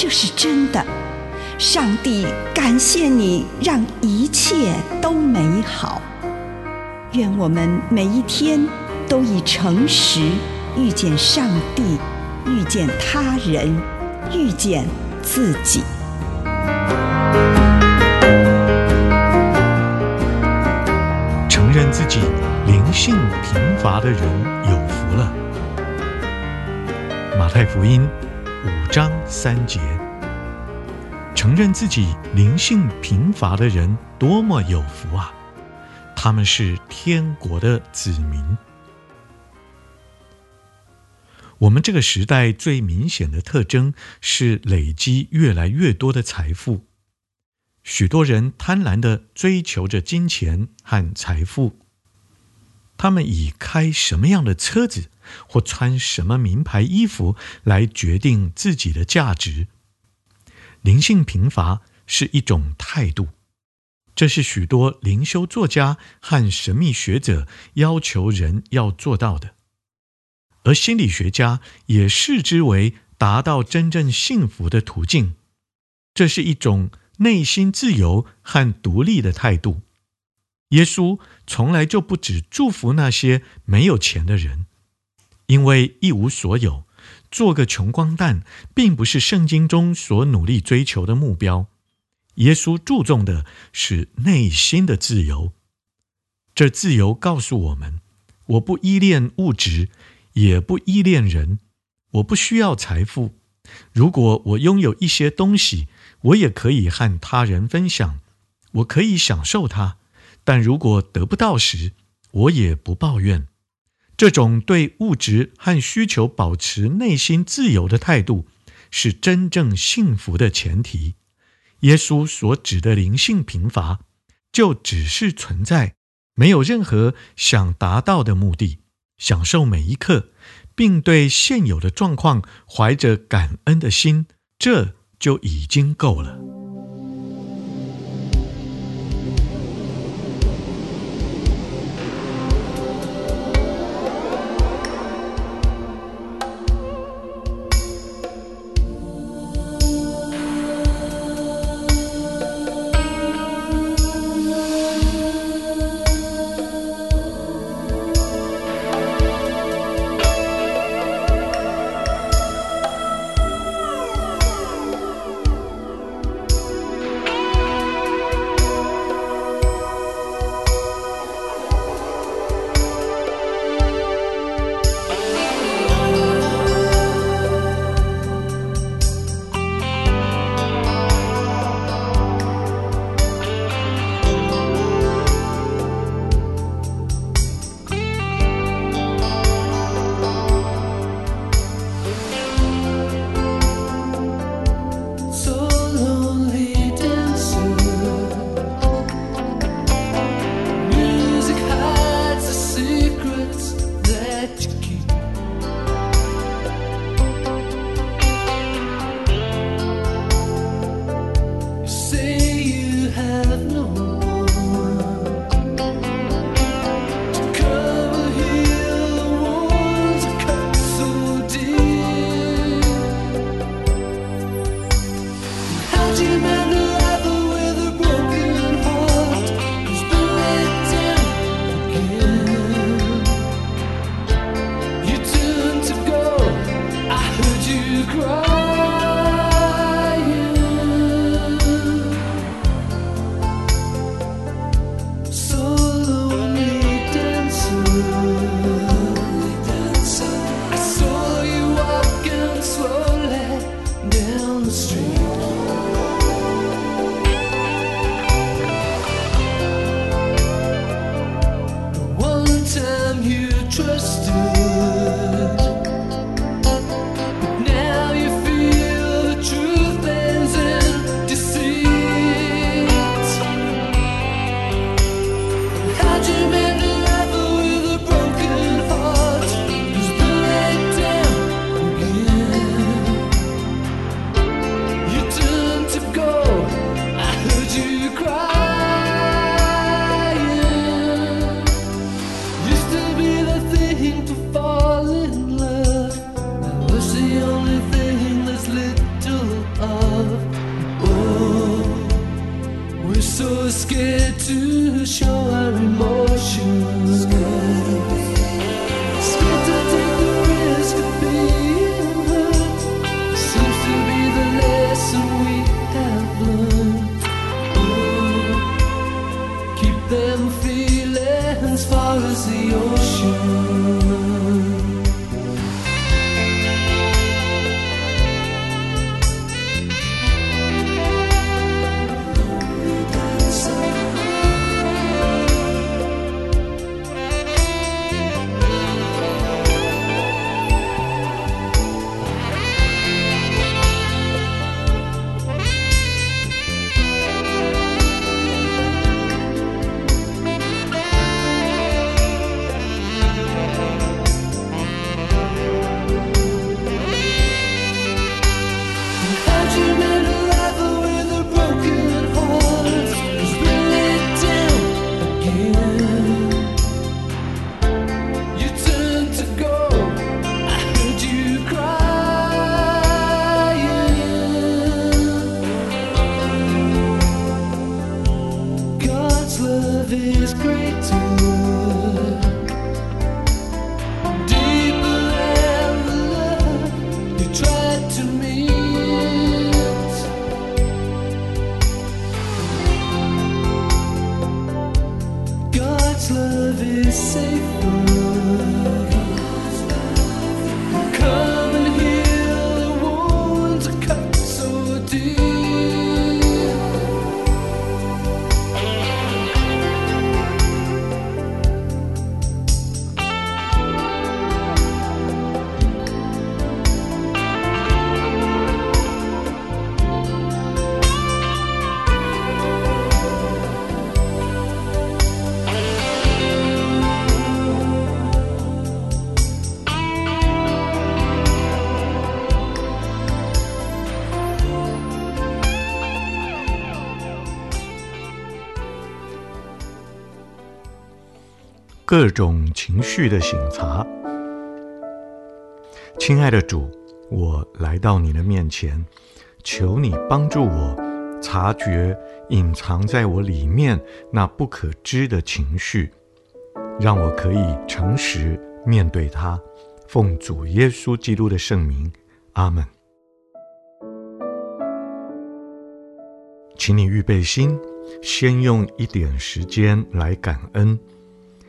这是真的。上帝感谢你，让一切都美好。愿我们每一天都以诚实遇见上帝，遇见他人，遇见自己。承认自己灵性贫乏的人有福了。马太福音章三节，承认自己灵性贫乏的人多么有福啊！他们是天国的子民。我们这个时代最明显的特征是累积越来越多的财富。许多人贪婪的追求着金钱和财富，他们以开什么样的车子或穿什么名牌衣服来决定自己的价值。灵性贫乏是一种态度，这是许多灵修作家和神秘学者要求人要做到的，而心理学家也视之为达到真正幸福的途径。这是一种。内心自由和独立的态度，耶稣从来就不只祝福那些没有钱的人，因为一无所有，做个穷光蛋，并不是圣经中所努力追求的目标。耶稣注重的是内心的自由，这自由告诉我们：我不依恋物质，也不依恋人，我不需要财富。如果我拥有一些东西，我也可以和他人分享，我可以享受它。但如果得不到时，我也不抱怨。这种对物质和需求保持内心自由的态度，是真正幸福的前提。耶稣所指的灵性贫乏，就只是存在，没有任何想达到的目的，享受每一刻，并对现有的状况怀着感恩的心。这。就已经够了。Keep them feeling as far as the ocean. Love is great too. 各种情绪的醒察。亲爱的主，我来到你的面前，求你帮助我察觉隐藏在我里面那不可知的情绪，让我可以诚实面对它。奉主耶稣基督的圣名，阿门。请你预备心，先用一点时间来感恩。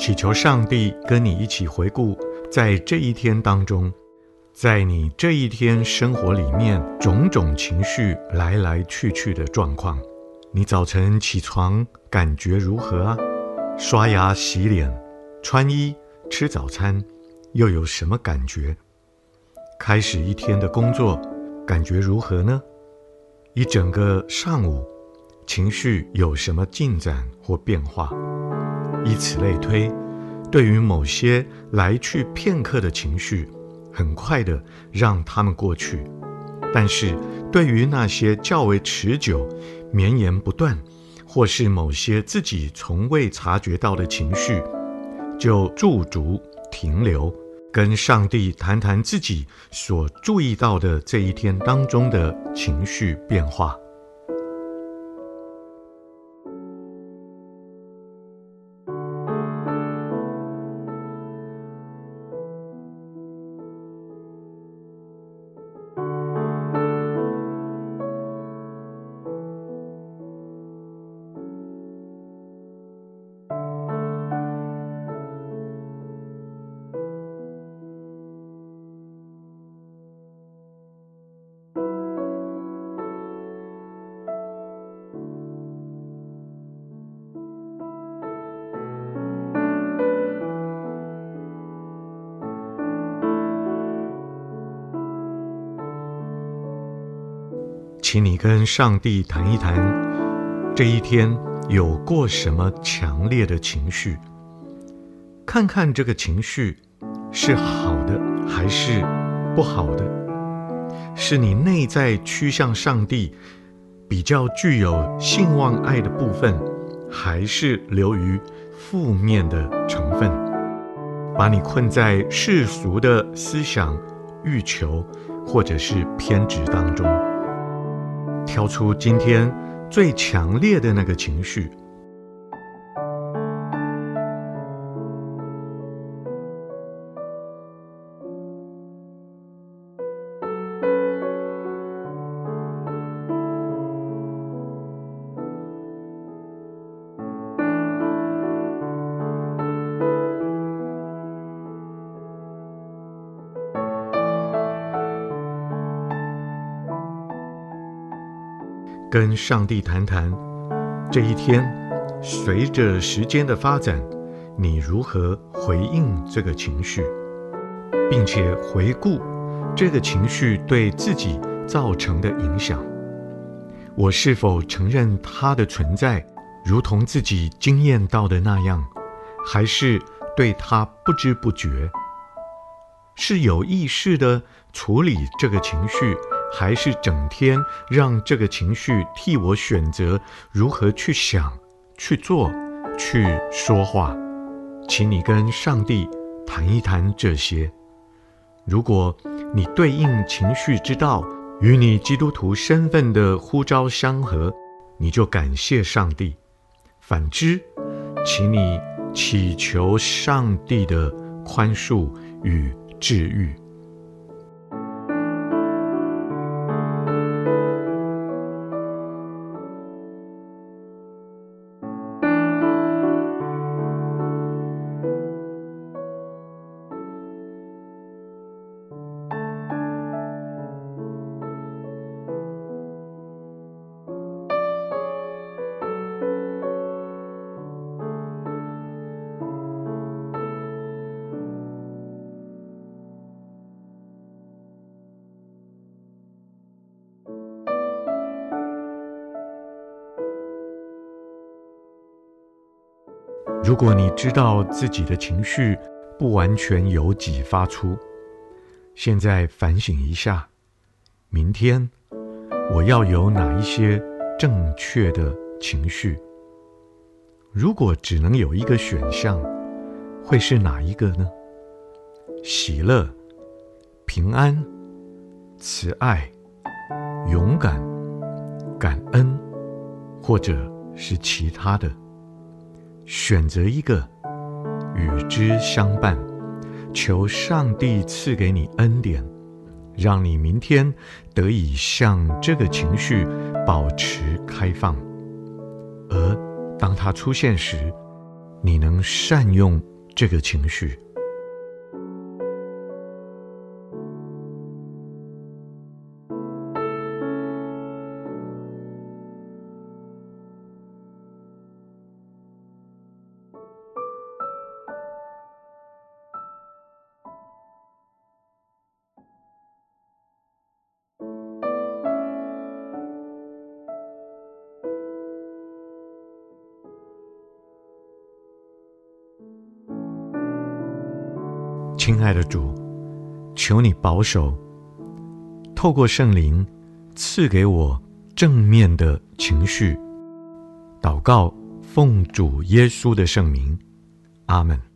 祈求上帝跟你一起回顾，在这一天当中，在你这一天生活里面种种情绪来来去去的状况，你早晨起床感觉如何啊？刷牙、洗脸、穿衣、吃早餐，又有什么感觉？开始一天的工作，感觉如何呢？一整个上午，情绪有什么进展或变化？以此类推，对于某些来去片刻的情绪，很快的让他们过去；但是，对于那些较为持久、绵延不断，或是某些自己从未察觉到的情绪，就驻足停留，跟上帝谈谈自己所注意到的这一天当中的情绪变化。请你跟上帝谈一谈，这一天有过什么强烈的情绪？看看这个情绪是好的还是不好的？是你内在趋向上帝，比较具有信望爱的部分，还是流于负面的成分，把你困在世俗的思想、欲求或者是偏执当中？挑出今天最强烈的那个情绪。跟上帝谈谈，这一天，随着时间的发展，你如何回应这个情绪，并且回顾这个情绪对自己造成的影响。我是否承认它的存在，如同自己经验到的那样，还是对它不知不觉？是有意识地处理这个情绪？还是整天让这个情绪替我选择如何去想、去做、去说话，请你跟上帝谈一谈这些。如果你对应情绪之道与你基督徒身份的呼召相合，你就感谢上帝；反之，请你祈求上帝的宽恕与治愈。如果你知道自己的情绪不完全由己发出，现在反省一下，明天我要有哪一些正确的情绪？如果只能有一个选项，会是哪一个呢？喜乐、平安、慈爱、勇敢、感恩，或者是其他的？选择一个，与之相伴，求上帝赐给你恩典，让你明天得以向这个情绪保持开放，而当它出现时，你能善用这个情绪。亲爱的主，求你保守，透过圣灵赐给我正面的情绪。祷告，奉主耶稣的圣名，阿门。